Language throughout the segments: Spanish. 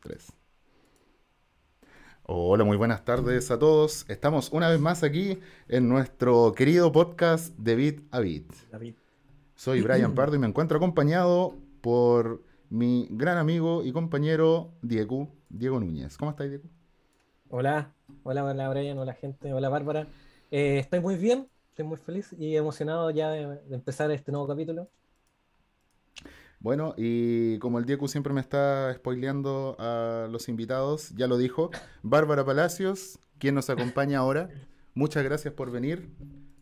tres. Hola, muy buenas tardes a todos. Estamos una vez más aquí en nuestro querido podcast de Bit a Bit. David. Soy Brian Pardo y me encuentro acompañado por mi gran amigo y compañero Diego, Diego Núñez. ¿Cómo estás, Diego? Hola, hola, hola Brian, hola gente, hola Bárbara. Eh, estoy muy bien, estoy muy feliz y emocionado ya de, de empezar este nuevo capítulo. Bueno, y como el Diego siempre me está spoileando a los invitados, ya lo dijo, Bárbara Palacios, quien nos acompaña ahora. Muchas gracias por venir.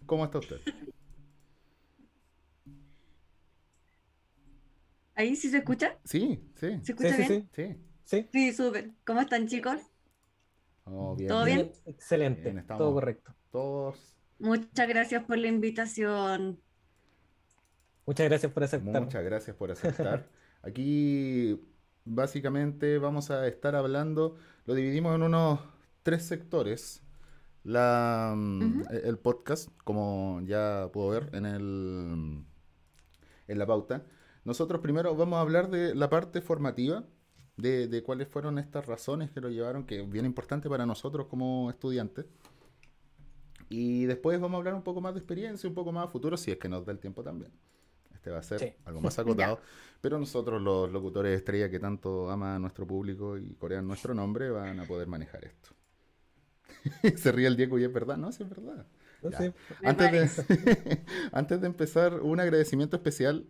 ¿Cómo está usted? ¿Ahí sí se escucha? Sí, sí, ¿Se escucha Sí, sí, bien? sí. sí. Sí, Sí, súper. ¿Cómo están, chicos? Oh, bien, ¿Todo bien? excelente, Bien, estamos. todo correcto. Todos, Muchas gracias por la invitación. Muchas gracias por aceptar. muchas gracias por aceptar. Aquí básicamente vamos a estar hablando, lo dividimos en unos tres sectores. La, mm, Ujú. El podcast, como ya puedo ver en, el, en la pauta. Nosotros primero vamos a hablar de la parte formativa, de, de cuáles fueron estas razones que lo llevaron, que es bien importante para nosotros como estudiantes. Y después vamos a hablar un poco más de experiencia, un poco más a futuro, si es que nos da el tiempo también. Este va a ser Sí. algo más acotado. Pero nosotros, los locutores estrella que tanto ama a nuestro público y corean nuestro nombre, van a poder manejar esto. Se ríe el Diego y es verdad, no, sí es verdad. No sé, Antes de, antes de empezar, un agradecimiento especial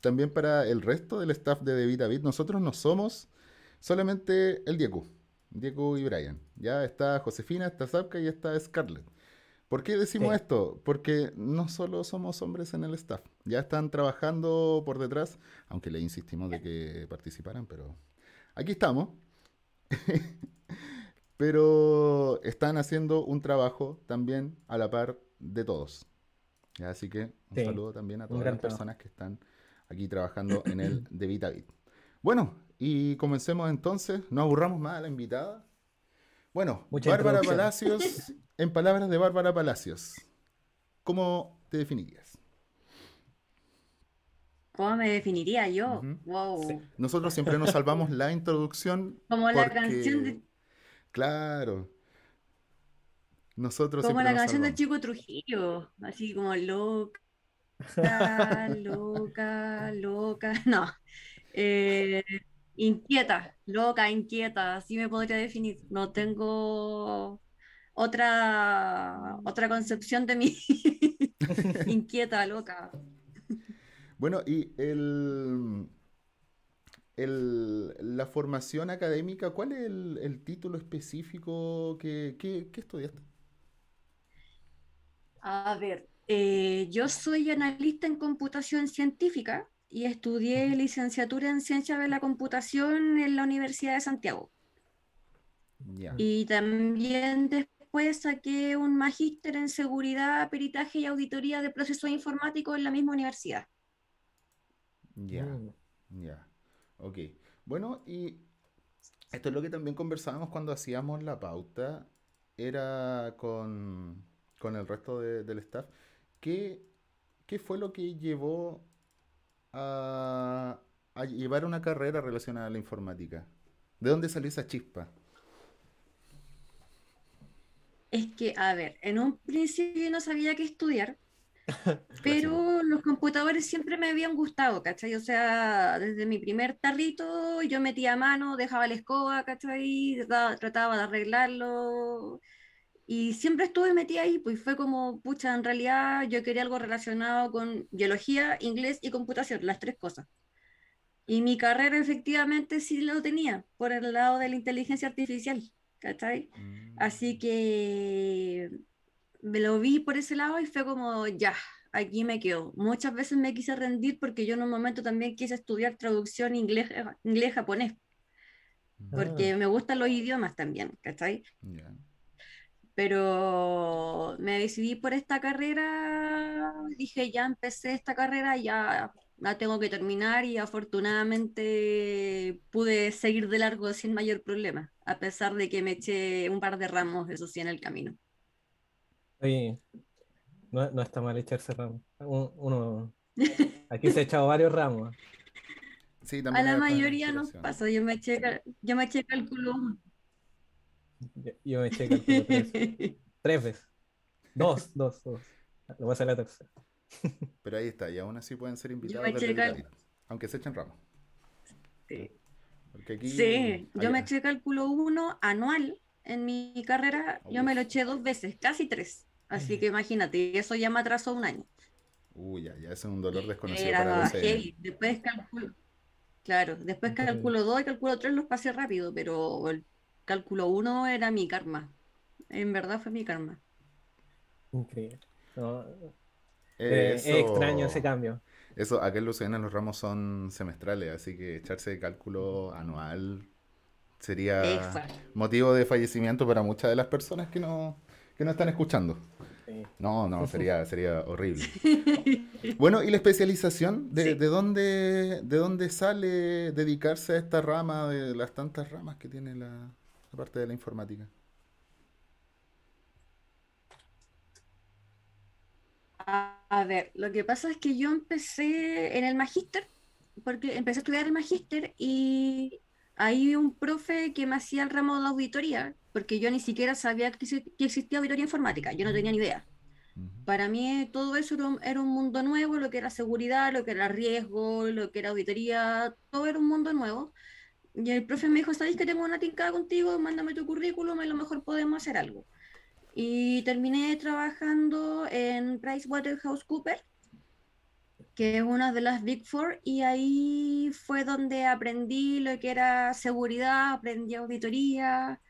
también para el resto del staff de The Vita Bit. Nosotros no somos solamente el Diego, Diego y Brian. Ya está Josefina, está Zapka y está Scarlett. ¿Por qué decimos Sí. esto? Porque no solo somos hombres en el staff, ya están trabajando por detrás, aunque le insistimos de que participaran, pero aquí estamos. pero están haciendo un trabajo también a la par de todos. Así que un Sí, saludo también a todas las personas que están aquí trabajando en el de. Bueno, y comencemos entonces, no aburramos más a la invitada. Bueno, Mucha Bárbara. Palacios, en palabras de Bárbara Palacios, ¿cómo te definirías? ¿Cómo me definiría yo? Wow. Sí. Nosotros siempre nos salvamos la introducción Como la canción de, Claro. Nosotros como la canción de. Chico Trujillo. Así como loca, loca, loca. No. Eh, inquieta, loca, inquieta. Así me podría definir. No tengo otra, otra concepción de mí. Inquieta, loca. Bueno, y el, el- la formación académica, ¿cuál es el, el título específico que, que- que estudiaste? A ver, eh, yo soy analista en computación científica y estudié licenciatura en ciencias de la computación en la Universidad de Santiago. Ya. Y también después saqué un magíster en seguridad, peritaje y auditoría de procesos informáticos en la misma universidad. Ya, Mm. ya. Ok. Bueno, y esto es lo que también conversábamos cuando hacíamos la pauta, era con, con el resto de- del staff. ¿Qué, qué fue lo que llevó a, a llevar una carrera relacionada a la informática? ¿De dónde salió esa chispa? Es que, a ver, en un principio no sabía qué estudiar, pero los computadores siempre me habían gustado, ¿cachai? O sea, desde mi primer tarrito yo metía mano, dejaba la escoba, ¿cachai? Trataba, trataba de arreglarlo y siempre estuve metida ahí, pues fue como, pucha, en realidad yo quería algo relacionado con biología, inglés y computación, las tres cosas. Y mi carrera efectivamente sí lo tenía, por el lado de la inteligencia artificial, ¿cachai? Así que me lo vi por ese lado y fue como, ya, aquí me quedo. Muchas veces me quise rendir porque yo en un momento también quise estudiar traducción inglés, inglés-japonés, porque Ah. me gustan los idiomas también, ¿cachai? Ya. Pero me decidí por esta carrera, dije, ya empecé esta carrera, ya la tengo que terminar y afortunadamente pude seguir de largo sin mayor problema, a pesar de que me eché un par de ramos, eso sí, en el camino. Oye, no, no está mal echarse ramos. Un- Uno, aquí se ha echado varios ramos. Sí, A la mayoría nos pasa. Yo me eché, cal- yo me eché cálculo uno. Yo, yo me eché cálculo tres, tres veces. Dos, dos, dos. Lo voy a hacer la tercera. Pero ahí está, y aún así pueden ser invitados me desde eché cal- aunque se echen ramos. Sí. Porque aquí. Sí, yo me eché cálculo 1 anual en mi carrera, yo me lo eché dos veces, casi tres. Así que imagínate, eso ya me atrasó un año. Uy, ya, ya ese es un dolor desconocido Era para los heavy. Después cálculo, claro, después cálculo 2 y cálculo 3 los pasé rápido, pero el cálculo 1 era mi karma. En verdad fue mi karma. Increíble. No, eh, es extraño ese cambio. Eso, acá en Lucena los ramos son semestrales, así que echarse de cálculo anual sería motivo de fallecimiento para muchas de las personas que no, que no están escuchando. Sí. No, no, sería, sería horrible. Bueno, ¿y la especialización? ¿De, Sí. de dónde, ¿De dónde sale dedicarse a esta rama de las tantas ramas que tiene la, la parte de la informática? A ver, lo que pasa es que yo empecé en el magíster, porque empecé a estudiar el magíster y hay un profe que me hacía el ramo de auditoría, porque yo ni siquiera sabía que, exi- que existía auditoría informática, yo no tenía ni idea. Para mí todo eso era un, era un mundo nuevo, lo que era seguridad, lo que era riesgo, lo que era auditoría, todo era un mundo nuevo. Y el profe me dijo, ¿sabéis que tengo una tincada contigo? Mándame tu currículum, a lo mejor podemos hacer algo. Y terminé trabajando en PricewaterhouseCoopers, que es una de las Big Four, y ahí fue donde aprendí lo que era seguridad, aprendí auditoría,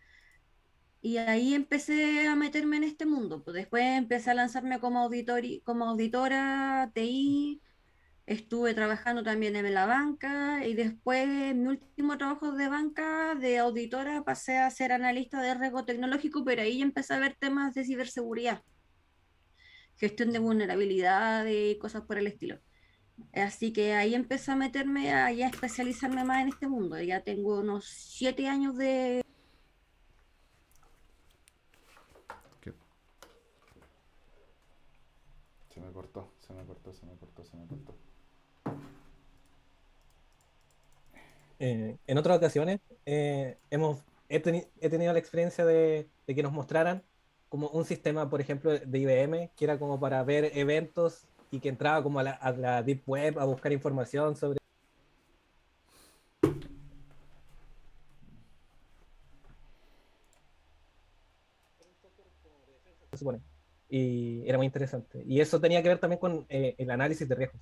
y ahí empecé a meterme en este mundo. Pues después empecé a lanzarme como, auditori- como auditora TI, estuve trabajando también en la banca, y después en mi último trabajo de banca, de auditora, pasé a ser analista de riesgo tecnológico, pero ahí empecé a ver temas de ciberseguridad, gestión de vulnerabilidades y cosas por el estilo. Así que ahí empecé a meterme, a ya especializarme más en este mundo. Ya tengo unos siete años de ¿Qué? Se me cortó, se me cortó, se me cortó, se me cortó. Eh, en otras ocasiones eh, hemos, he, teni- he tenido la experiencia de, de que nos mostraran como un sistema, por ejemplo, de IBM, que era como para ver eventos y que entraba como a la, a la Deep Web a buscar información sobre... supone. Y era muy interesante. Y eso tenía que ver también con eh, el análisis de riesgos,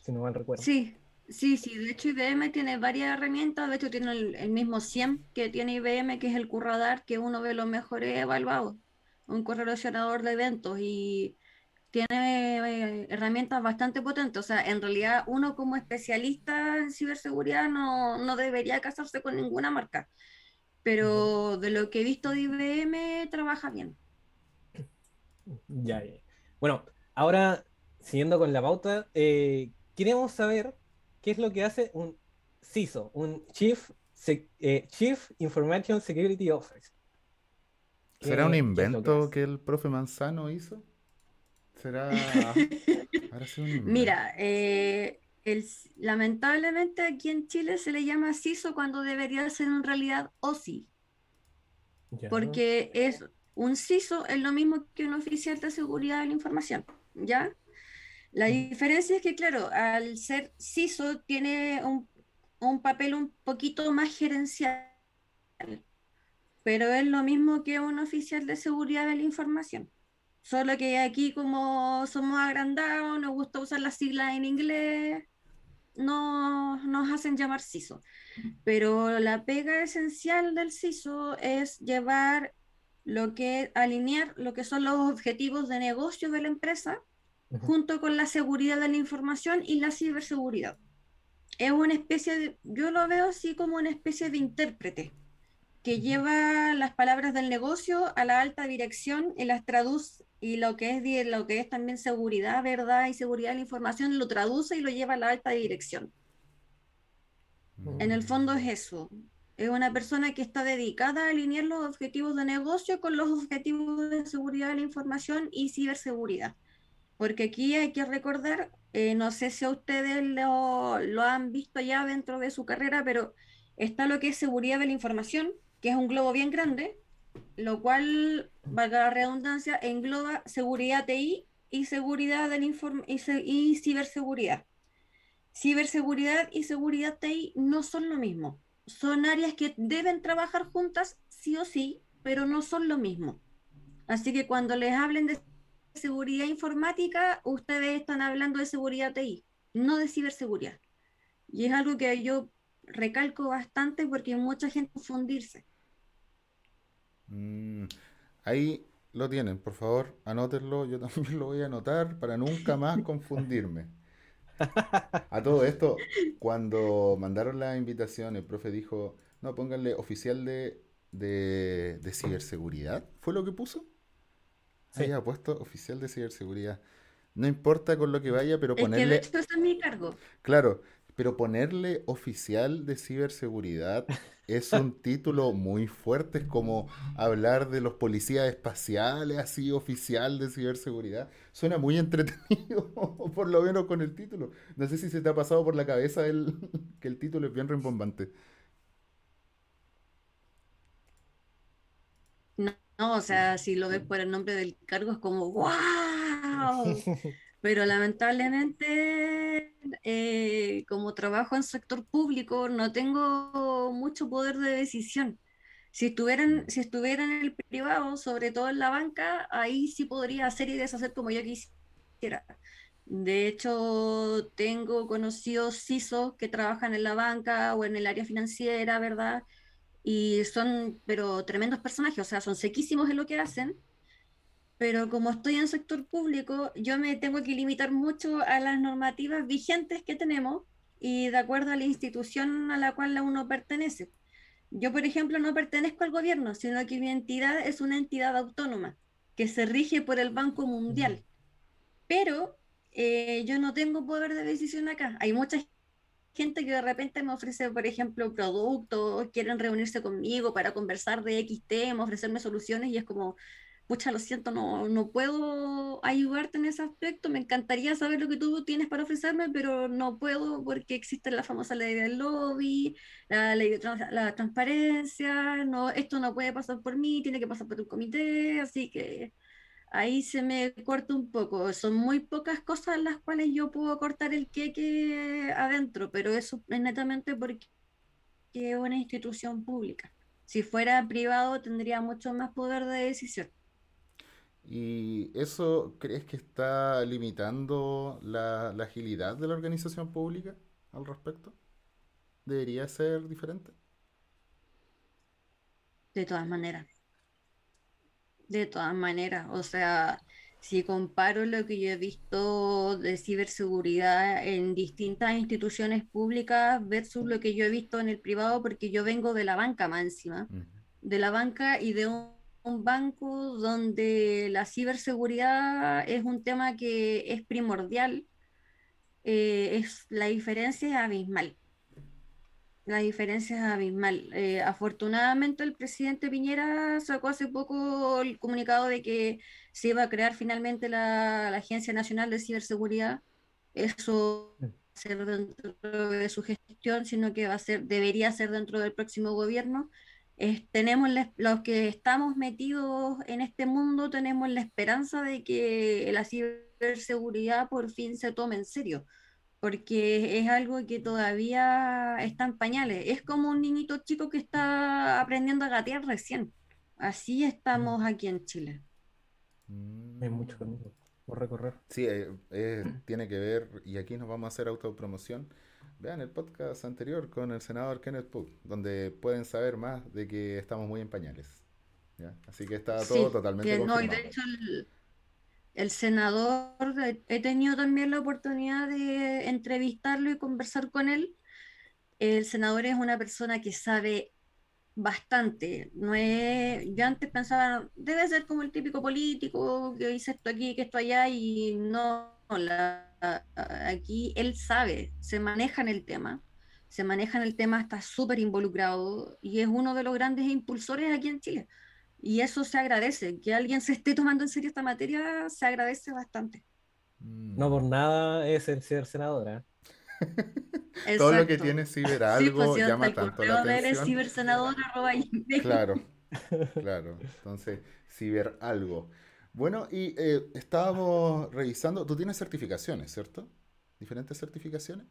si no mal recuerdo. Sí, sí, sí. De hecho, IBM tiene varias herramientas. De hecho, tiene el, el mismo SIEM que tiene IBM, que es el Curradar, que uno de los mejores evaluados. Un correlacionador de eventos y tiene eh, herramientas bastante potentes. O sea, en realidad, uno como especialista en ciberseguridad no, no debería casarse con ninguna marca. Pero de lo que he visto de IBM, trabaja bien. Ya, ya. Bueno, ahora siguiendo con la pauta, eh, queremos saber qué es lo que hace un CISO, un Chief, Sec- eh, Chief Information Security Officer. ¿Qué- ¿Será un invento que el profe Manzano hizo? ¿Será... ¿Habrá sido un invento? Mira, eh, el, lamentablemente aquí en Chile se le llama CISO cuando debería ser en realidad OSI, Ya. porque es un CISO es lo mismo que un oficial de seguridad de la información, ¿ya? La Mm. diferencia es que, claro, al ser CISO tiene un, un papel un poquito más gerencial, pero es lo mismo que un oficial de seguridad de la información. Solo que aquí como somos agrandados, nos gusta usar las siglas en inglés, no, nos hacen llamar CISO. Pero la pega esencial del CISO es llevar lo que, alinear lo que son los objetivos de negocio de la empresa Ujú. junto con la seguridad de la información y la ciberseguridad. Es una especie de, yo lo veo así como una especie de intérprete que lleva las palabras del negocio a la alta dirección y las traduce y lo que es lo que es también seguridad, verdad y seguridad de la información lo traduce y lo lleva a la alta dirección. En el fondo es eso. Es una persona que está dedicada a alinear los objetivos de negocio con los objetivos de seguridad de la información y ciberseguridad. Porque aquí hay que recordar eh, no sé si a ustedes lo, lo han visto ya dentro de su carrera, pero está lo que es seguridad de la información, que es un globo bien grande, lo cual, valga la redundancia, engloba seguridad TI y seguridad del informe y, ciberseguridad. Ciberseguridad y seguridad TI no son lo mismo. Son áreas que deben trabajar juntas sí o sí, pero no son lo mismo. Así que cuando les hablen de seguridad informática, ustedes están hablando de seguridad TI, no de ciberseguridad. Y es algo que yo recalco bastante porque mucha gente confundirse. Mm, ahí lo tienen, por favor, anótenlo, yo también lo voy a anotar para nunca más confundirme. A todo esto, cuando mandaron la invitación, el profe dijo, no, pónganle oficial de, de, de ciberseguridad. ¿Fue lo que puso? Sí. ha puesto oficial de ciberseguridad. No importa con lo que vaya, pero ponerle... Es que de hecho es mi cargo. Claro, pero ponerle oficial de ciberseguridad es un título muy fuerte, es como hablar de los policías espaciales, así oficial de ciberseguridad. Suena muy entretenido, por lo menos con el título. No sé si se te ha pasado por la cabeza el, que el título es bien rimbombante. No, o sea, si lo ves por el nombre del cargo es como ¡wow! Pero lamentablemente, eh, como trabajo en sector público, no tengo mucho poder de decisión. Si estuvieran, si estuviera en el privado, sobre todo en la banca, ahí sí podría hacer y deshacer como yo quisiera. De hecho, tengo conocidos CISOs que trabajan en la banca o en el área financiera, ¿verdad? y son, pero tremendos personajes, o sea, son sequísimos en lo que hacen, pero como estoy en sector público, yo me tengo que limitar mucho a las normativas vigentes que tenemos y de acuerdo a la institución a la cual uno pertenece. Yo, por ejemplo, no pertenezco al gobierno, sino que mi entidad es una entidad autónoma que se rige por el Banco Mundial. Pero eh, yo no tengo poder de decisión acá. Hay mucha gente que de repente me ofrece, por ejemplo, productos, quieren reunirse conmigo para conversar de X tema, ofrecerme soluciones y es como, pucha, lo siento, no, no puedo ayudarte en ese aspecto, me encantaría saber lo que tú tienes para ofrecerme, pero no puedo porque existe la famosa ley del lobby, la ley de la transparencia, no, esto no puede pasar por mí, tiene que pasar por un comité, así que ahí se me corta un poco. Son muy pocas cosas las cuales yo puedo cortar el queque adentro, pero eso es netamente porque es una institución pública. Si fuera privado tendría mucho más poder de decisión. ¿Y eso crees que está limitando la, la agilidad de la organización pública al respecto? ¿Debería ser diferente? De todas maneras. De todas maneras, o sea, si comparo lo que yo he visto de ciberseguridad en distintas instituciones públicas versus lo que yo he visto en el privado, porque yo vengo de la banca más encima, de la banca y de un, banco donde la ciberseguridad es un tema que es primordial, eh, es, la diferencia es abismal. La diferencia es abismal. Eh, afortunadamente el presidente Piñera sacó hace poco el comunicado de que se iba a crear finalmente la, Agencia Nacional de Ciberseguridad. Eso va a ser dentro de su gestión, sino que va a ser, debería ser dentro del próximo gobierno. Tenemos los que estamos metidos en este mundo, tenemos la esperanza de que la ciberseguridad por fin se tome en serio porque es algo que todavía está en pañales. Es como un niñito chico que está aprendiendo a gatear recién. Así estamos mm. aquí en Chile. Hay mucho camino por recorrer. Sí, eh, eh, tiene que ver, y aquí nos vamos a hacer autopromoción. Vean el podcast anterior con el senador Kenneth Pugh, donde pueden saber más de que estamos muy en pañales. Así que está todo totalmente no, y de hecho el, el senador, he tenido también la oportunidad de entrevistarlo y conversar con él. El senador es una persona que sabe bastante. No es, yo antes pensaba, debe ser como el típico político que dice esto aquí, que esto allá, y no, aquí él sabe, se maneja en el tema, se maneja en el tema, está súper involucrado y es uno de los grandes impulsores aquí en Chile. Y eso se agradece, que alguien se esté tomando en serio esta materia, se agradece bastante. No por nada es el ser senadora. Todo lo que tiene ciber algo pues, llama el tanto la atención. Claro, claro. Entonces, ciber algo. Bueno, y eh, estábamos revisando, tú tienes certificaciones, ¿cierto? ¿Diferentes certificaciones?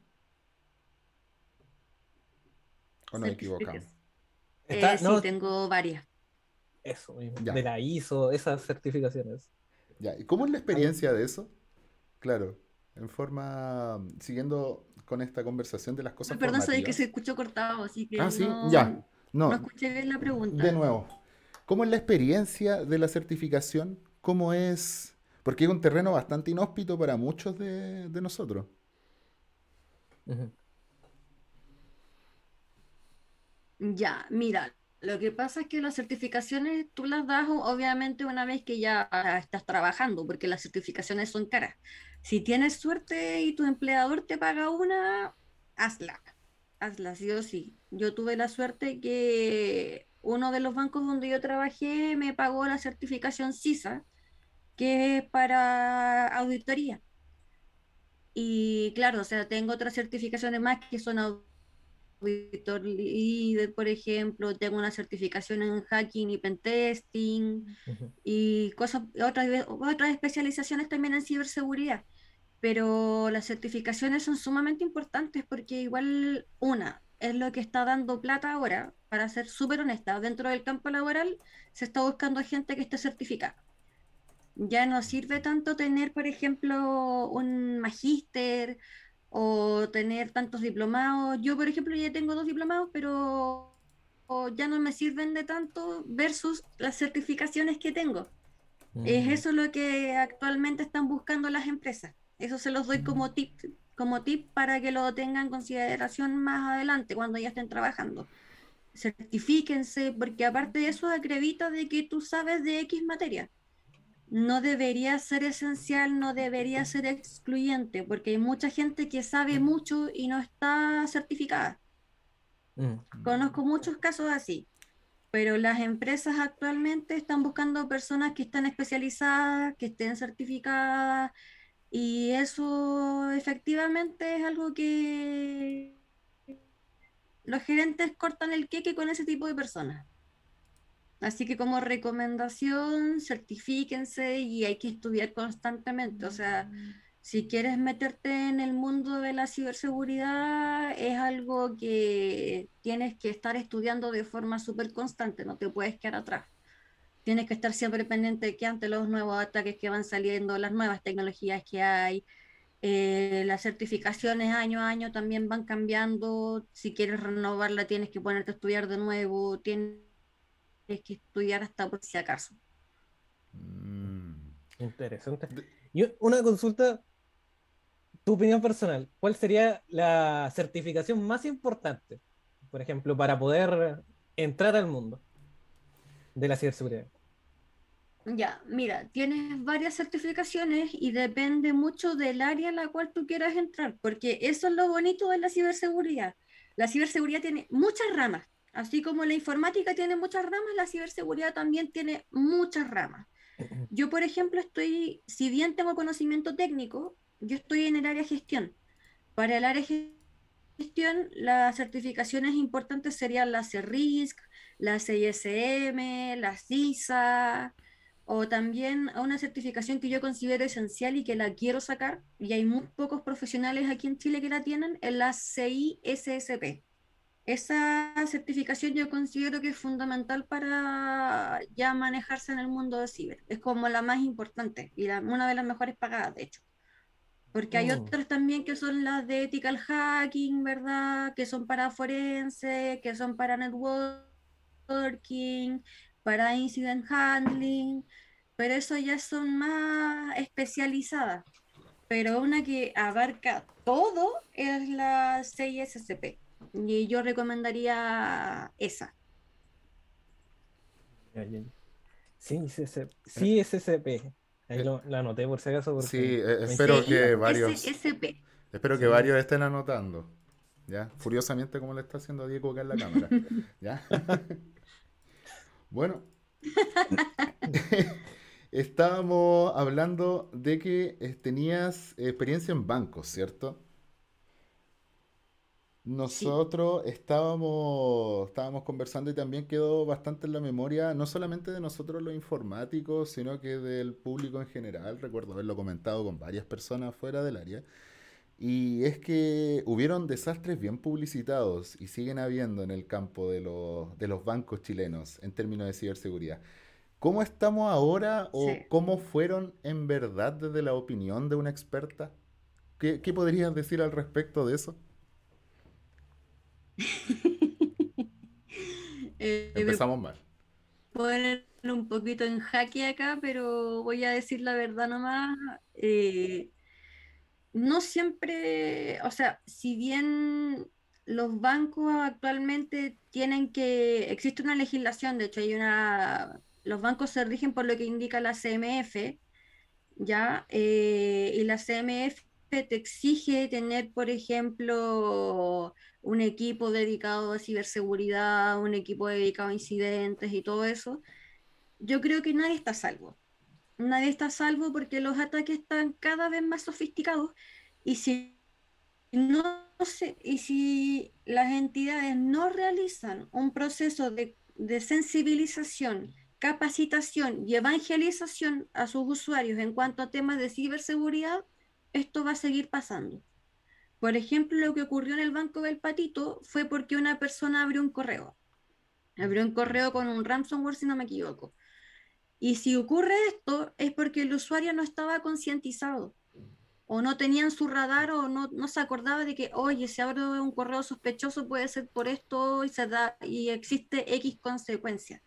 ¿O nos equivocamos? Eh, sí, no, tengo varias. eso mismo, Ya. de la ISO, esas certificaciones. Ya, ¿y cómo es la experiencia de eso? Claro, en forma, siguiendo con esta conversación de las cosas Perdón, soy que se escuchó cortado, así que Ah, sí, no, ya. No, no escuché bien la pregunta. de nuevo. ¿Cómo es la experiencia de la certificación? ¿Cómo es? Porque es un terreno bastante inhóspito para muchos de, de nosotros. Ya, mira, lo que pasa es que las certificaciones tú las das obviamente una vez que ya estás trabajando, porque las certificaciones son caras. Si tienes suerte y tu empleador te paga una, hazla, hazla, sí o sí. Yo tuve la suerte que uno de los bancos donde yo trabajé me pagó la certificación CISA, que es para auditoría. Y claro, o sea, tengo otras certificaciones más que son auditor líder, por ejemplo, tengo una certificación en hacking y pentesting Ujú. y cosas, otras, otras especializaciones también en ciberseguridad. Pero las certificaciones son sumamente importantes porque igual una es lo que está dando plata ahora, para ser súper honesta, dentro del campo laboral se está buscando gente que esté certificada. Ya no sirve tanto tener, por ejemplo, un magíster o tener tantos diplomados. Yo, por ejemplo, ya tengo dos diplomados, pero o ya no me sirven de tanto versus las certificaciones que tengo. Es Mm. eso lo que actualmente están buscando las empresas. Eso se los doy como tip, como tip para que lo tengan en consideración más adelante cuando ya estén trabajando. Certifíquense, porque aparte de eso acredita de que tú sabes de X materia. No debería ser esencial, no debería ser excluyente, porque hay mucha gente que sabe mucho y no está certificada. Mm. Conozco muchos casos así, pero las empresas actualmente están buscando personas que están especializadas, que estén certificadas, y eso efectivamente es algo que los gerentes cortan el queque con ese tipo de personas. Así que como recomendación, certifíquense y hay que estudiar constantemente. O sea, si quieres meterte en el mundo de la ciberseguridad, es algo que tienes que estar estudiando de forma súper constante, no te puedes quedar atrás. Tienes que estar siempre pendiente de que ante los nuevos ataques que van saliendo, las nuevas tecnologías que hay, eh, las certificaciones año a año también van cambiando. Si quieres renovarla, tienes que ponerte a estudiar de nuevo, tienes que estudiar hasta por si acaso. Mm. Interesante. Y una consulta, tu opinión personal, ¿cuál sería la certificación más importante, por ejemplo, para poder entrar al mundo de la ciberseguridad? Ya, mira, tienes varias certificaciones y depende mucho del área en la cual tú quieras entrar, porque eso es lo bonito de la ciberseguridad. La ciberseguridad tiene muchas ramas, así como la informática tiene muchas ramas, la ciberseguridad también tiene muchas ramas. Yo, por ejemplo, estoy, si bien tengo conocimiento técnico, yo estoy en el área gestión. Para el área gestión, las certificaciones importantes serían la CERRISC, la CISM, la CISA, o también una certificación que yo considero esencial y que la quiero sacar, y hay muy pocos profesionales aquí en Chile que la tienen, es la CISSP. Esa certificación yo considero que es fundamental para ya manejarse en el mundo de ciber. Es como la más importante y la- una de las mejores pagadas, de hecho. Porque hay Mm. otras también que son las de ethical hacking, ¿verdad? Que son para forense, que son para networking, para incident handling, pero eso ya son más especializadas. Pero una que abarca todo es la CISSP. Y yo recomendaría esa. Sí, CC sí, SCP. Ahí lo, lo anoté por si acaso. Porque Sí, eh, espero que varios, espero que Sí. varios estén anotando. ¿Ya? Furiosamente como le está haciendo Diego acá en la cámara. ¿Ya? Bueno. estábamos hablando de que eh, tenías experiencia en bancos, ¿cierto? Nosotros estábamos, estábamos conversando y también quedó bastante en la memoria, no solamente de nosotros los informáticos, sino que del público en general. Recuerdo haberlo comentado con varias personas fuera del área. Y es que hubieron desastres bien publicitados y siguen habiendo en el campo de los, de los bancos chilenos en términos de ciberseguridad. ¿Cómo estamos ahora o Sí. cómo fueron en verdad desde la opinión de una experta? ¿Qué, qué podrías decir al respecto de eso? Eh, Empezamos mal. poner un poquito en jaque acá, pero voy a decir la verdad nomás. Eh, no siempre, o sea, si bien los bancos actualmente tienen que, existe una legislación, de hecho hay una, los bancos se rigen por lo que indica la CMF, ¿ya? Eh, y la CMF te exige tener, por ejemplo, un equipo dedicado a ciberseguridad, un equipo dedicado a incidentes y todo eso. Yo creo que nadie está salvo. Nadie está salvo porque los ataques están cada vez más sofisticados y si no se- y si las entidades no realizan un proceso de, de sensibilización, capacitación y evangelización a sus usuarios en cuanto a temas de ciberseguridad, esto va a seguir pasando. Por ejemplo, lo que ocurrió en el Banco del Patito fue porque una persona abrió un correo. Abrió un correo con un ransomware, si no me equivoco. Y si ocurre esto, es porque el usuario no estaba concientizado o no tenía en su radar o no, no se acordaba de que, oye, si abro un correo sospechoso puede ser por esto y, se da, y existe X consecuencia.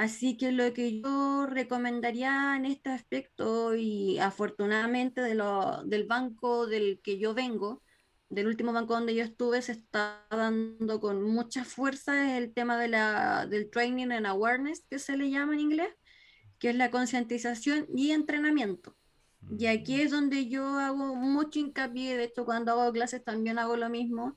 Así que lo que yo recomendaría en este aspecto, y afortunadamente de lo, del banco del que yo vengo, del último banco donde yo estuve, se está dando con mucha fuerza el tema de la, del training and awareness, que se le llama en inglés, que es la concientización y entrenamiento. Y aquí es donde yo hago mucho hincapié, de hecho cuando hago clases también hago lo mismo,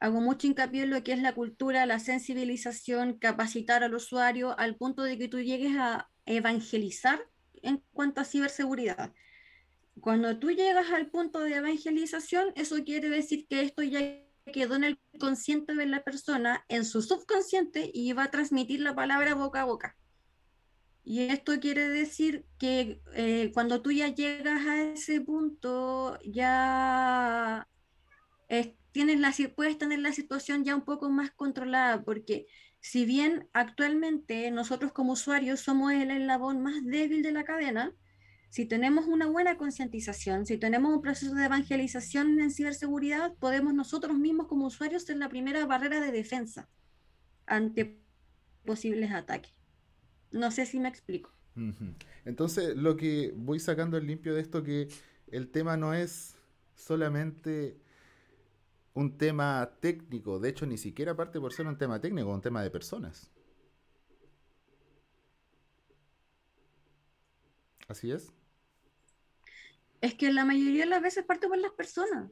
hago mucho hincapié en lo que es la cultura, la sensibilización, capacitar al usuario al punto de que tú llegues a evangelizar en cuanto a ciberseguridad. Cuando tú llegas al punto de evangelización, eso quiere decir que esto ya quedó en el consciente de la persona, en su subconsciente, y va a transmitir la palabra boca a boca. Y esto quiere decir que eh, cuando tú ya llegas a ese punto, ya es- tienes la, puedes tener la situación ya un poco más controlada, porque si bien actualmente nosotros como usuarios somos el eslabón más débil de la cadena, si tenemos una buena concientización, si tenemos un proceso de evangelización en ciberseguridad, podemos nosotros mismos como usuarios ser la primera barrera de defensa ante posibles ataques. No sé si me explico. Entonces, lo que voy sacando en limpio de esto que el tema no es solamente un tema técnico, de hecho ni siquiera parte por ser un tema técnico, un tema de personas. Así es. Es que la mayoría de las veces parte por las personas.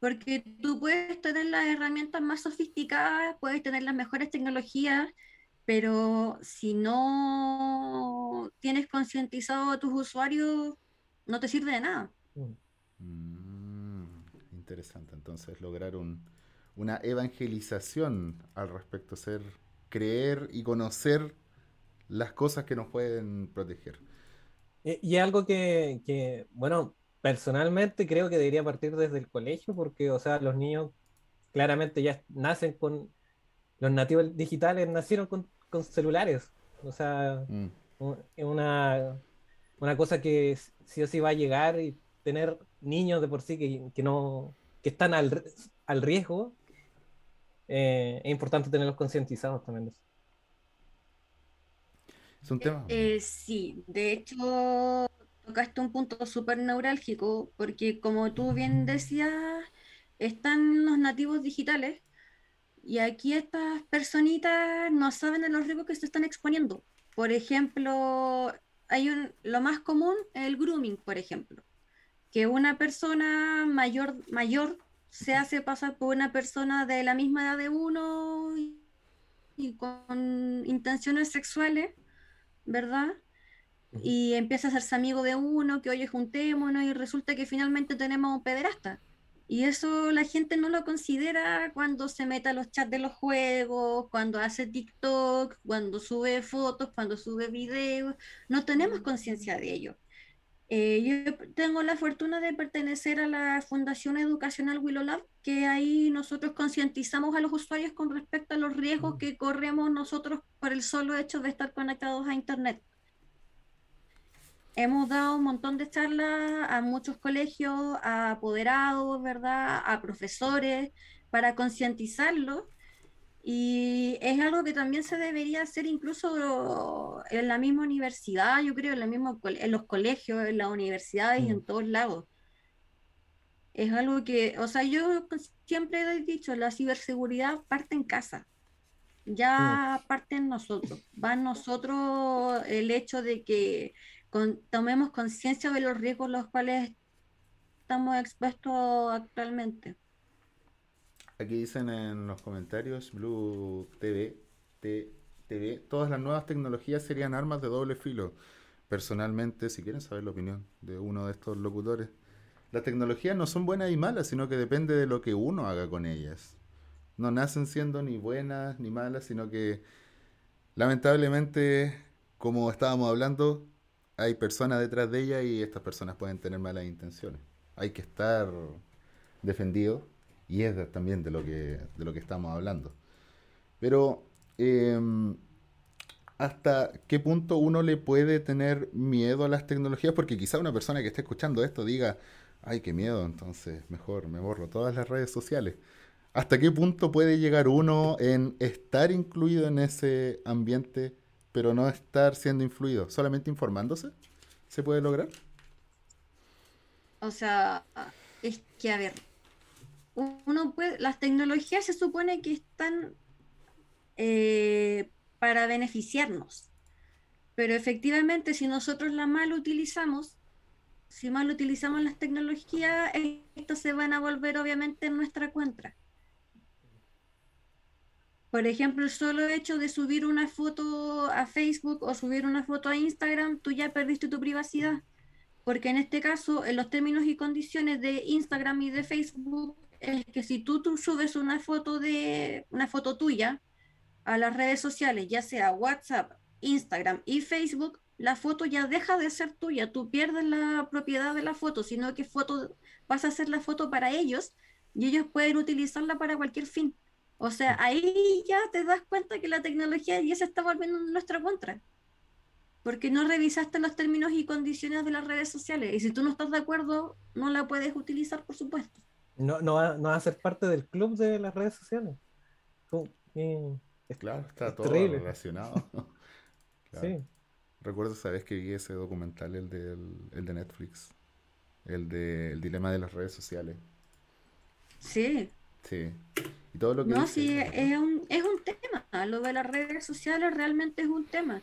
Porque tú puedes tener las herramientas más sofisticadas, puedes tener las mejores tecnologías, pero si no tienes concientizado a tus usuarios, no te sirve de nada. Mm, interesante. Entonces, lograr un, una evangelización al respecto, ser, creer y conocer las cosas que nos pueden proteger. Y, y algo que, que, bueno, personalmente creo que debería partir desde el colegio, porque, o sea, los niños claramente ya nacen con, los nativos digitales nacieron con, con celulares. O sea, Mm. una, una cosa que sí o sí va a llegar y tener niños de por sí que, que no, que están al, al riesgo, eh, es importante tenerlos concientizados también de eso. Es un tema. Eh, sí, de hecho, tocaste un punto súper neurálgico, porque como tú bien decías, están los nativos digitales y aquí estas personitas no saben de los riesgos que se están exponiendo. Por ejemplo, hay un, lo más común es el grooming, por ejemplo, que una persona mayor, mayor se hace pasar por una persona de la misma edad de uno y, y con intenciones sexuales ¿verdad? y empieza a hacerse amigo de uno, que oye, juntémonos y resulta que finalmente tenemos un pederasta. Y eso la gente no lo considera cuando se mete a los chats de los juegos, cuando hace TikTok, cuando sube fotos, cuando sube videos. No tenemos conciencia de ello. Eh, yo tengo la fortuna de pertenecer a la Fundación Educacional Willow Lab, que ahí nosotros concientizamos a los usuarios con respecto a los riesgos que corremos nosotros por el solo hecho de estar conectados a Internet. Hemos dado un montón de charlas a muchos colegios, a apoderados, ¿verdad? A profesores, para concientizarlos y es algo que también se debería hacer incluso en la misma universidad, yo creo, en, la misma, en los colegios, en las universidades y en mm. todos lados. Es algo que, o sea, yo siempre he dicho, la ciberseguridad parte en casa. Ya parte en nosotros. Va en nosotros el hecho de que tomemos conciencia de los riesgos a los cuales estamos expuestos actualmente. Aquí dicen en los comentarios, Blue TV, TV, todas las nuevas tecnologías serían armas de doble filo. Personalmente, si quieren saber la opinión de uno de estos locutores, las tecnologías no son buenas y malas, sino que depende de lo que uno haga con ellas. No nacen siendo ni buenas ni malas, sino que lamentablemente, como estábamos hablando, hay personas detrás de ellas y estas personas pueden tener malas intenciones. Hay que estar defendido y es también de lo que, de lo que estamos hablando. Pero, em, ¿hasta qué punto uno le puede tener miedo a las tecnologías? Porque quizá una persona que esté escuchando esto diga, ay, qué miedo, entonces mejor me borro todas las redes sociales. ¿Hasta qué punto puede llegar uno en estar incluido en ese ambiente, pero no estar siendo influido? ¿Solamente informándose? ¿Se puede lograr? O sea, es que, a ver, uno puede, las tecnologías se supone que están eh, para beneficiarnos, pero efectivamente si nosotros la mal utilizamos, si mal utilizamos las tecnologías, estas se van a volver obviamente en nuestra contra. Por ejemplo, el solo hecho de subir una foto a Facebook o subir una foto a Instagram, tú ya perdiste tu privacidad. Porque en este caso, en los términos y condiciones de Instagram y de Facebook, es que si tú, tú subes una foto de una foto tuya a las redes sociales, ya sea WhatsApp, Instagram y Facebook, la foto ya deja de ser tuya, tú pierdes la propiedad de la foto, sino que foto vas a hacer la foto para ellos y ellos pueden utilizarla para cualquier fin. O sea, ahí ya te das cuenta que la tecnología ya se está volviendo en nuestra contra. Porque no revisaste los términos y condiciones de las redes sociales. Y si tú no estás de acuerdo, no la puedes utilizar, por supuesto no, no, va, no va a ser parte del club de las redes sociales. claro, está todo relacionado. Sí. Recuerdo esa vez que vi ese documental, el, el de Netflix, el de El dilema de las redes sociales. Sí. Sí. Y todo lo que no, sí, es un, es un tema. Lo de las redes sociales realmente es un tema.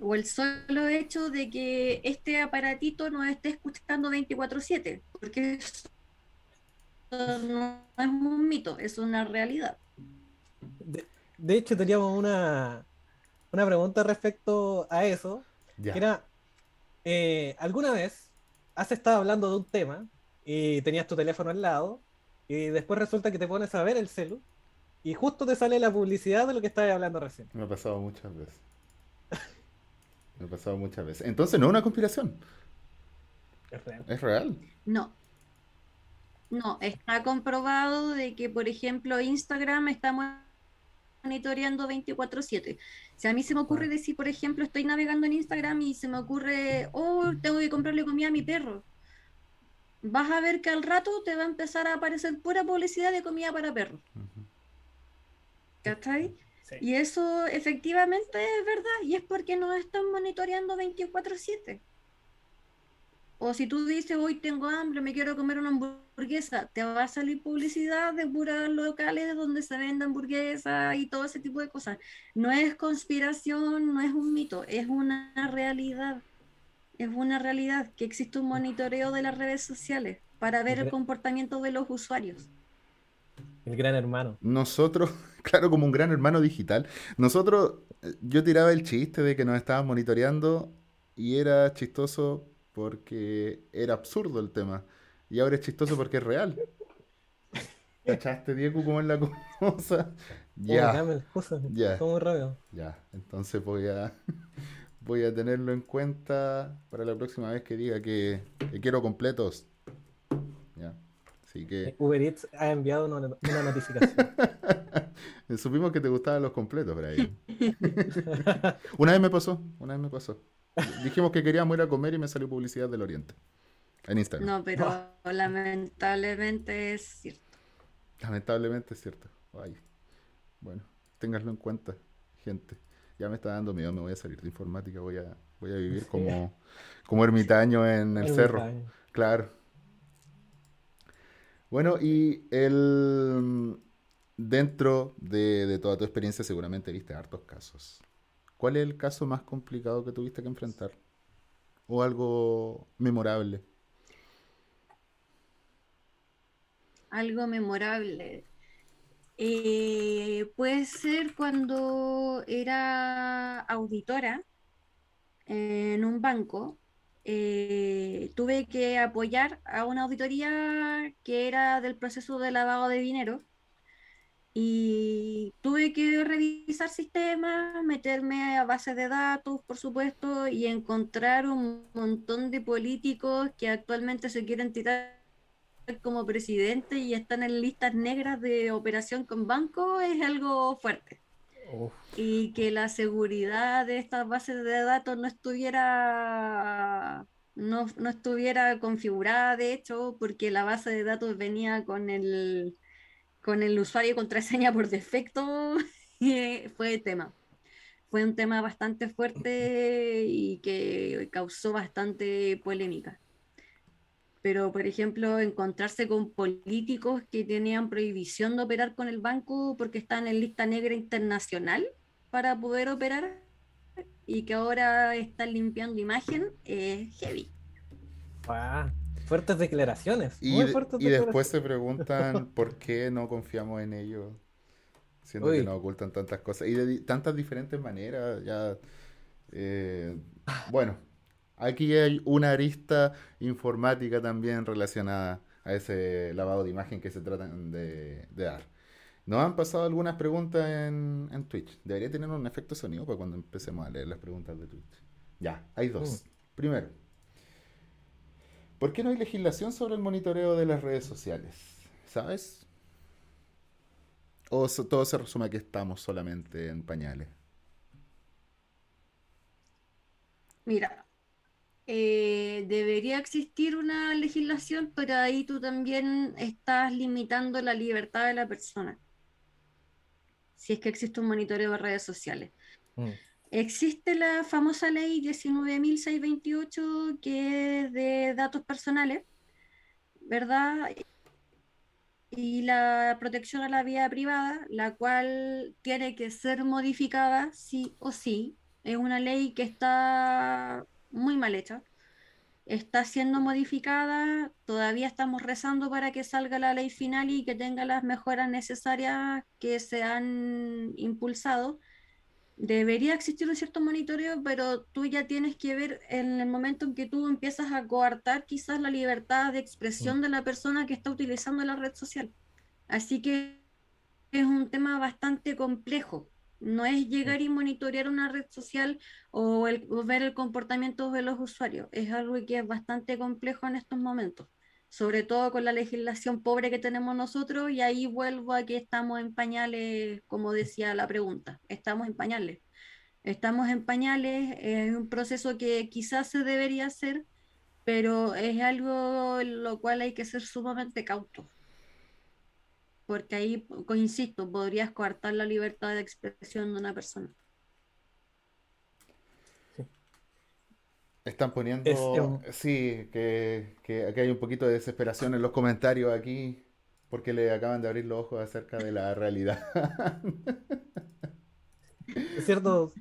O el solo hecho de que este aparatito no esté escuchando 24/7, porque no es un mito, es una realidad. De, hecho, teníamos una, una pregunta respecto a eso. Que era, eh, ¿alguna vez has estado hablando de un tema y tenías tu teléfono al lado y después resulta que te pones a ver el celu y justo te sale la publicidad de lo que estabas hablando recién? Me ha pasado muchas veces. Me ha pasado muchas veces. Entonces no es una conspiración. Es real. Es real. No. No, está comprobado de que, por ejemplo, Instagram está monitoreando 24/7. Si a mí se me ocurre decir, por ejemplo, estoy navegando en Instagram y se me ocurre, oh, tengo que comprarle comida a mi perro, vas a ver que al rato te va a empezar a aparecer pura publicidad de comida para perros. ¿Cachai? Y eso efectivamente es verdad y es porque nos están monitoreando 24/7. O si tú dices, hoy tengo hambre, me quiero comer una hamburguesa, te va a salir publicidad de puras locales donde se vende hamburguesa y todo ese tipo de cosas. No es conspiración, no es un mito, es una realidad. Es una realidad que existe un monitoreo de las redes sociales para ver el comportamiento de los usuarios. El gran hermano. Nosotros, claro, como un gran hermano digital, nosotros yo tiraba el chiste de que nos estaban monitoreando y era chistoso porque era absurdo el tema. Y ahora es chistoso porque es real. ¿Cachaste, Diego, cómo es la cosa? Ya. Ya. Ya. Entonces voy a voy a tenerlo en cuenta para la próxima vez que diga que, quiero completos. Ya. Así que. Uber Eats ha enviado una, notificación. Supimos que te gustaban los completos, Brian. una vez me pasó, una vez me pasó. Dijimos que queríamos ir a comer y me salió publicidad del Oriente. En Instagram. No, pero lamentablemente es cierto. Lamentablemente es cierto. Ay. Bueno, ténganlo en cuenta, gente. Ya me está dando miedo, me voy a salir de informática, voy a, voy a vivir como, como ermitaño en el cerro. Claro. Bueno, y el dentro de, de, toda tu experiencia seguramente viste hartos casos. ¿Cuál es el caso más complicado que tuviste que enfrentar? ¿O algo memorable? Algo memorable. Eh, puede ser cuando era auditora en un banco. Eh, tuve que apoyar a una auditoría que era del proceso de lavado de dinero y tuve que revisar sistemas, meterme a bases de datos, por supuesto, y encontrar un montón de políticos que actualmente se quieren tirar como presidente y están en listas negras de operación con banco es algo fuerte. Y que la seguridad de estas bases de datos no estuviera no, no, estuviera configurada, de hecho, porque la base de datos venía con el, con el usuario y contraseña por defecto, fue el tema. Fue un tema bastante fuerte y que causó bastante polémica pero por ejemplo encontrarse con políticos que tenían prohibición de operar con el banco porque están en lista negra internacional para poder operar y que ahora están limpiando imagen es heavy. fuertes declaraciones. Y, después se preguntan por qué no confiamos en ellos, siendo que nos ocultan tantas cosas y de tantas diferentes maneras. Ya, eh, bueno, Aquí hay una arista informática también relacionada a ese lavado de imagen que se tratan de, dar. Nos han pasado algunas preguntas en, Twitch. Debería tener un efecto sonido para cuando empecemos a leer las preguntas de Twitch. Ya, hay dos. Mm. Primero, ¿por qué no hay legislación sobre el monitoreo de las redes sociales? ¿Sabes? ¿O todo se resume a que estamos solamente en pañales? Mira, eh, debería existir una legislación, pero ahí tú también estás limitando la libertad de la persona. Si es que existe un monitoreo de redes sociales. Mm. Existe la famosa ley 19.628 que es de datos personales, ¿verdad? Y la protección a la vida privada, la cual tiene que ser modificada sí o sí. Es una ley que está muy mal hecha. Está siendo modificada, todavía estamos rezando para que salga la ley final y que tenga las mejoras necesarias que se han impulsado. Debería existir un cierto monitoreo, pero tú ya tienes que ver en el momento en que tú empiezas a coartar quizás la libertad de expresión de la persona que está utilizando la red social. Así que es un tema bastante complejo. No es llegar y monitorear una red social o, ver el comportamiento de los usuarios. Es algo que es bastante complejo en estos momentos, sobre todo con la legislación pobre que tenemos nosotros. Y ahí vuelvo a que estamos en pañales, como decía la pregunta, estamos en pañales. Estamos en pañales, es un proceso que quizás se debería hacer, pero es algo en lo cual hay que ser sumamente cautos porque ahí, insisto, podrías coartar la libertad de expresión de una persona. Están poniendo, sí, que, que, hay un poquito de desesperación en los comentarios aquí, porque le acaban de abrir los ojos acerca de la realidad. Es cierto,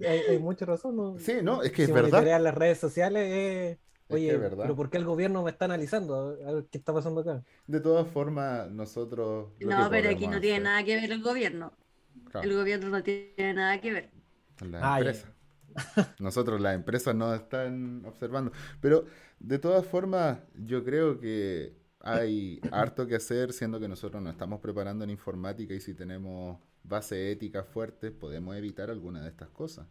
hay, mucha razón. ¿no? Sí, no, es que es verdad. las redes sociales es Oye, pero ¿por qué el gobierno me está analizando? A ver qué está pasando acá. De todas formas, nosotros... No, pero aquí no tiene nada que ver el gobierno. Claro. El gobierno no tiene nada que ver. La Ah, empresa. Nosotros, las empresas nos están observando. Pero de todas formas, yo creo que hay harto que hacer, siendo que nosotros nos estamos preparando en informática y si tenemos base ética fuertes, podemos evitar alguna de estas cosas.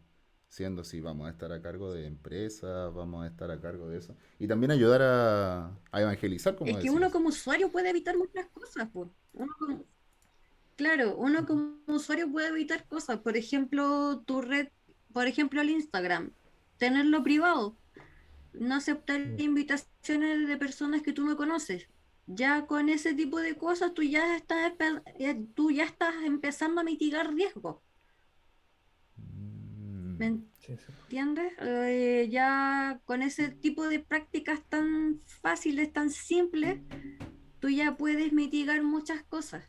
Siendo si vamos a estar a cargo de empresas, vamos a estar a cargo de eso. Y también ayudar a, a evangelizar, como Es que decías. uno como usuario puede evitar muchas cosas, pues. Uno como- Claro, uno como usuario puede evitar cosas. Por ejemplo, tu red, por ejemplo, el Instagram, tenerlo privado, no aceptar invitaciones de personas que tú no conoces. Ya con ese tipo de cosas tú ya estás, tú ya estás empezando a mitigar riesgos. ¿Me Sí, sí. entiendes? Eh, ya con ese tipo de prácticas tan fáciles, tan simples, tú ya puedes mitigar muchas cosas.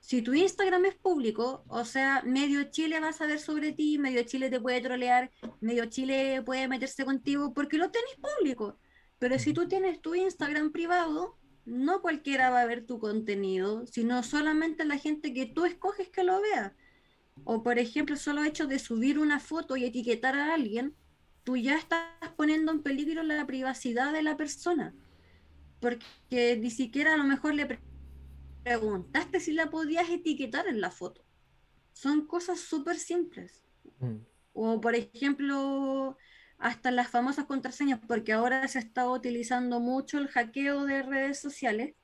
Si tu Instagram es público, o sea, medio Chile va a saber sobre ti, medio Chile te puede trolear, medio Chile puede meterse contigo porque lo tenés público. Pero si tú tienes tu Instagram privado, no cualquiera va a ver tu contenido, sino solamente la gente que tú escoges que lo vea. O por ejemplo, solo hecho de subir una foto y etiquetar a alguien, tú ya estás poniendo en peligro la privacidad de la persona. Porque ni siquiera a lo mejor le pre- preguntaste si la podías etiquetar en la foto. Son cosas súper simples. Mm. O por ejemplo, hasta las famosas contraseñas, porque ahora se está utilizando mucho el hackeo de redes sociales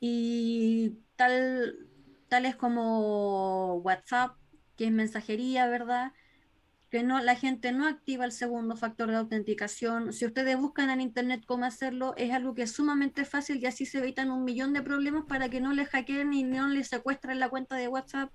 y tal, tales como WhatsApp, que es mensajería, ¿verdad? Que no, la gente no activa el segundo factor de autenticación. Si ustedes buscan en internet cómo hacerlo, es algo que es sumamente fácil y así se evitan un millón de problemas para que no les hackeen y no les secuestren la cuenta de WhatsApp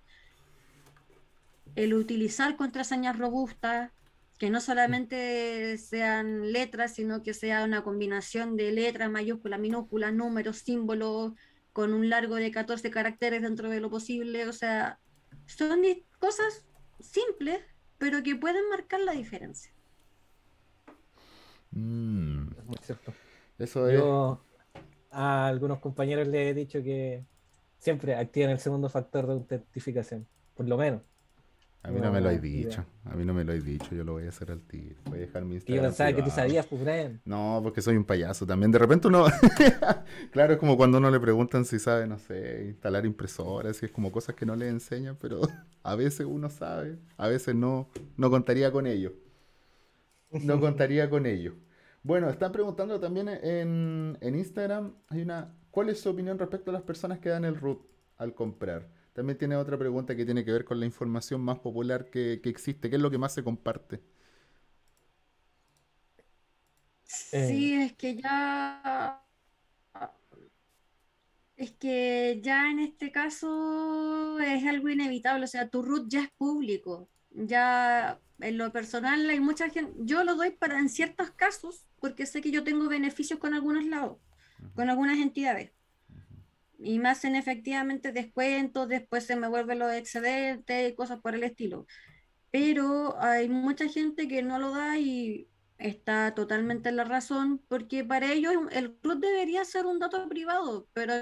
el utilizar contraseñas robustas, que no solamente sean letras, sino que sea una combinación de letras, mayúsculas, minúsculas, números, símbolos, con un largo de 14 caracteres dentro de lo posible. O sea, son cosas simples, pero que pueden marcar la diferencia. Mm, Es muy cierto. Eso es. Yo a algunos compañeros les he dicho que siempre activen el segundo factor de autentificación, por lo menos. A mí no me lo has dicho. A mí no me lo has dicho. Yo lo voy a hacer al tiro. Voy a dejar mi Que yo Instagram pensaba que tú sabías, pues, Brian. No, porque soy un payaso también. De repente uno. claro, es como cuando uno le preguntan si sabe, no sé, instalar impresoras y es como cosas que no le enseñan, pero a veces uno sabe, a veces no. No contaría con ello. No contaría con ello. Bueno, están preguntando también en, en Instagram, hay una, ¿cuál es su opinión respecto a las personas que dan el root al comprar? También tiene otra pregunta que tiene que ver con la información más popular que, que existe. ¿Qué es lo que más se comparte? Eh. Sí, es que ya... Es que ya en este caso es algo inevitable, o sea, tu root ya es público, ya en lo personal hay mucha gente, yo lo doy para en ciertos casos, porque sé que yo tengo beneficios con algunos lados, con algunas entidades, y me hacen efectivamente descuentos, después se me vuelven los excedentes y cosas por el estilo, pero hay mucha gente que no lo da y está totalmente en la razón, porque para ellos el root debería ser un dato privado, pero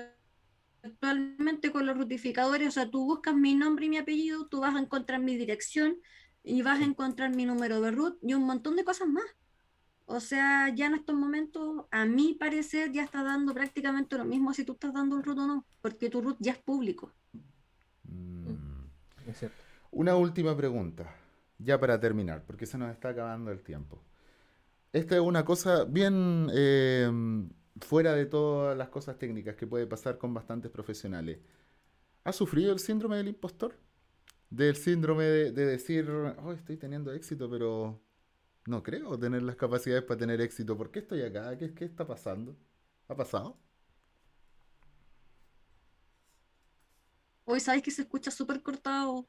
actualmente con los rutificadores, o sea, tú buscas mi nombre y mi apellido, tú vas a encontrar mi dirección y vas a encontrar mi número de root y un montón de cosas más. O sea, ya en estos momentos, a mi parecer, ya está dando prácticamente lo mismo si tú estás dando el root o no, porque tu root ya es público. Mm. Es cierto. Una última pregunta, ya para terminar, porque se nos está acabando el tiempo. Esta es una cosa bien eh, fuera de todas las cosas técnicas que puede pasar con bastantes profesionales. ¿Ha sufrido el síndrome del impostor? Del síndrome de, de decir, oh, estoy teniendo éxito, pero no creo tener las capacidades para tener éxito. ¿Por qué estoy acá? ¿Qué, qué está pasando? ¿Ha pasado? Hoy sabes que se escucha súper cortado.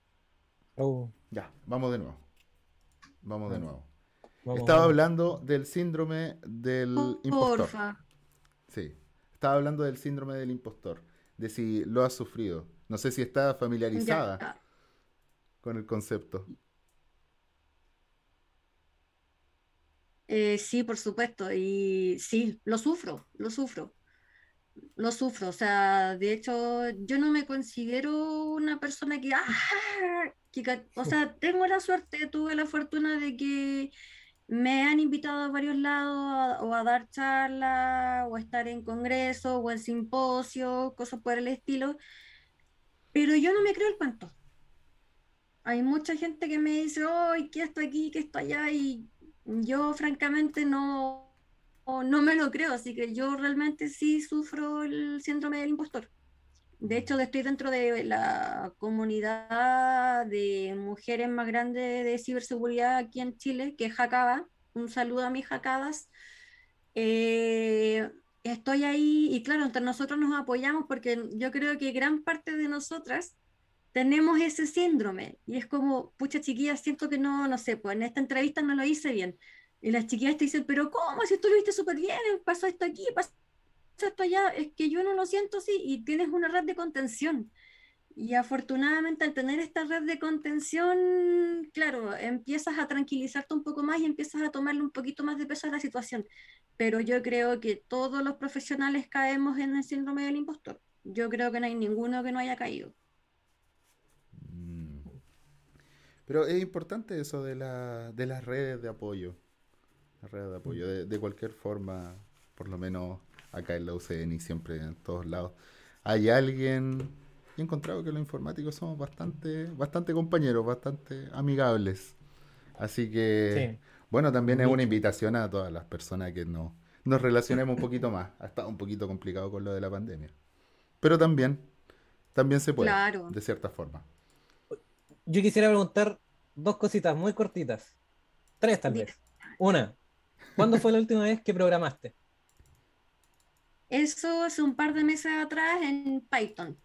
Oh, Ya, vamos de nuevo. Vamos de nuevo. vamos, Estaba vamos. hablando del síndrome del impostor. Porfa. Sí, estaba hablando del síndrome del impostor, de si lo has sufrido. No sé si está familiarizada Ya. con el concepto. Eh, sí, por supuesto, y sí, lo sufro, lo sufro. lo sufro, o sea, de hecho, yo no me considero una persona que, ¡ah! o sea, tengo la suerte, tuve la fortuna de que me han invitado a varios lados o a dar charlas, o a estar en congresos, o en simposios, cosas por el estilo, pero yo no me creo el cuento. Hay mucha gente que me dice, ¡ay, que esto aquí, que esto allá! Y yo, francamente, no, no me lo creo, así que yo realmente sí sufro el síndrome del impostor. De hecho, estoy dentro de la comunidad de mujeres más grande de ciberseguridad aquí en Chile, que es Jacaba. Un saludo a mis Jacabas. Eh, estoy ahí y claro, entre nosotros nos apoyamos porque yo creo que gran parte de nosotras tenemos ese síndrome y es como, pucha chiquillas, siento que no, no sé, pues en esta entrevista no lo hice bien. Y las chiquillas te dicen, pero ¿cómo? Si tú lo viste súper bien, pasó esto aquí, pasó esto allá, es que yo no lo siento así y tienes una red de contención. Y afortunadamente al tener esta red de contención, claro, empiezas a tranquilizarte un poco más y empiezas a tomarle un poquito más de peso a la situación. Pero yo creo que todos los profesionales caemos en el síndrome del impostor. Yo creo que no hay ninguno que no haya caído. Mm. Pero es importante eso de, la, de las redes de apoyo. Las redes de apoyo, de, de cualquier forma, por lo menos acá en la UCN y siempre en todos lados. Hay alguien, he encontrado que los informáticos somos bastante, bastante compañeros, bastante amigables. Así que, Sí. bueno, también es una invitación a todas las personas que no, nos relacionemos un poquito más. Ha estado un poquito complicado con lo de la pandemia. Pero también, también se puede, Claro. de cierta forma. Yo quisiera preguntar dos cositas muy cortitas. Tres tal vez. Una, ¿cuándo fue la última vez que programaste? Eso hace un par de meses atrás en Python.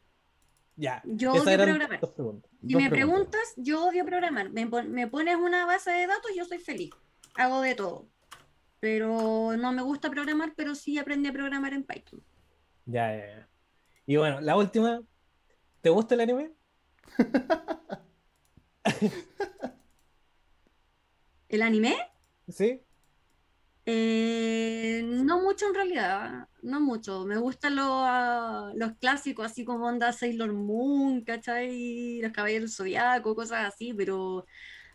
Ya. Yo odio programar. dos preguntas. Si Dos me preguntas. preguntas, yo odio programar. Me, me pones una base de datos, yo soy feliz. Hago de todo. Pero no me gusta programar, pero sí aprendí a programar en Python. Ya, ya, ya. Y bueno, la última, ¿te gusta el anime? ¿El anime? ¿Sí? Eh, no mucho en realidad, no mucho. Me gustan los, ah, los clásicos, así como onda Sailor Moon, ¿cachai? Los Caballeros Zodiaco, cosas así, pero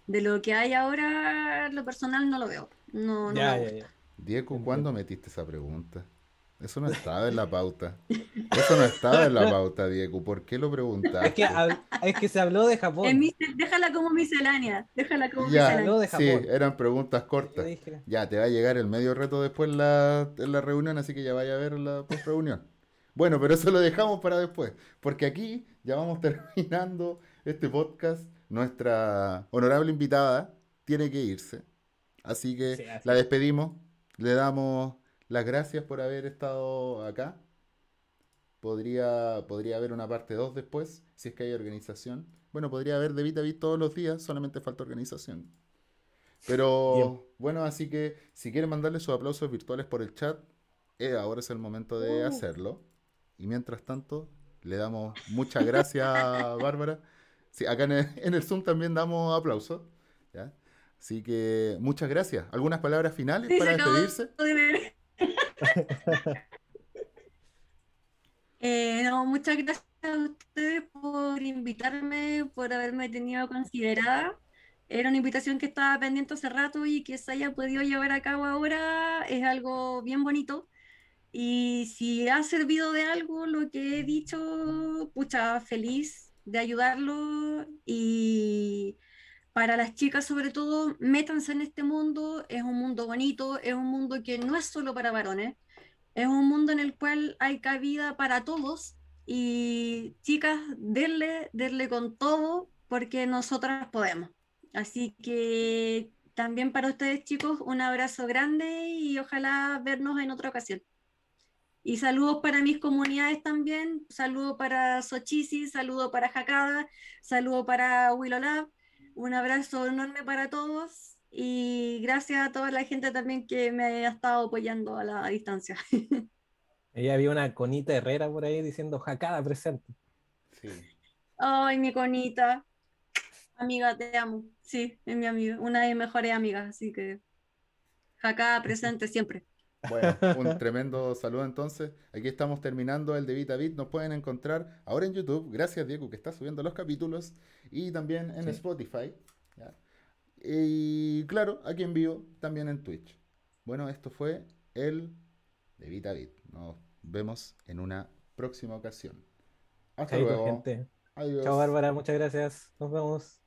de lo que hay ahora, lo personal no lo veo. No, no Ya, me ya, gusta. ya. Diego, ¿cuándo metiste esa pregunta? Eso no estaba en la pauta. Eso no estaba en la pauta, Diego. ¿Por qué lo Es que, preguntaste? es que se habló de Japón. Déjala como miscelánea, déjala como Ya, miscelánea. Sí, eran preguntas cortas. Ya, te va a llegar el medio reto después en la, en la reunión, así que ya vaya a ver la post-reunión. Bueno, pero eso lo dejamos para después, porque aquí ya vamos terminando este podcast. Nuestra honorable invitada tiene que irse, así que Sí, así la es. despedimos, le damos las gracias por haber estado acá. Podría, podría haber una parte 2 después, si es que hay organización. Bueno, podría haber de Vita Bit todos los días, solamente falta organización. Pero Bien. bueno, así que si quieren mandarle sus aplausos virtuales por el chat, eh, ahora es el momento de Uh. hacerlo. Y mientras tanto, le damos muchas gracias, Bárbara. Sí, acá en el, en el Zoom también damos aplausos. ¿ya? Así que muchas gracias. ¿Algunas palabras finales Sí, para despedirse? de ver. Eh, no, muchas gracias a ustedes por invitarme, por haberme tenido considerada. Era una invitación que estaba pendiente hace rato y que se haya podido llevar a cabo ahora es algo bien bonito. Y si ha servido de algo lo que he dicho, pucha, feliz de ayudarlo. Y para las chicas sobre todo, métanse en este mundo. Es un mundo bonito, es un mundo que no es solo para varones. Es un mundo en el cual hay cabida para todos y chicas, denle, denle con todo porque nosotras podemos. Así que también para ustedes chicos, un abrazo grande y ojalá vernos en otra ocasión. Y saludos para mis comunidades también, saludo para Sochisi, saludo para Jacada, saludo para Willow Lab, un abrazo enorme para todos y gracias a toda la gente también que me ha estado apoyando a la distancia. Ella había una conita Herrera por ahí diciendo Jacada presente. Sí. Ay, mi conita, amiga, te amo. Sí, es mi amiga, una de mis mejores amigas, así que Jacada presente siempre. Bueno, un tremendo saludo entonces. Aquí estamos terminando el de Vita Bit. Nos pueden encontrar ahora en YouTube. Gracias, Diego, que está subiendo los capítulos. Y también en Sí. Spotify. ¿ya? Y claro, aquí en vivo, también en Twitch. Bueno, esto fue el de Vita Bit. Nos vemos en una próxima ocasión. Hasta Chaito, luego. gente. Adiós. Chao, Bárbara. Muchas gracias. Nos vemos.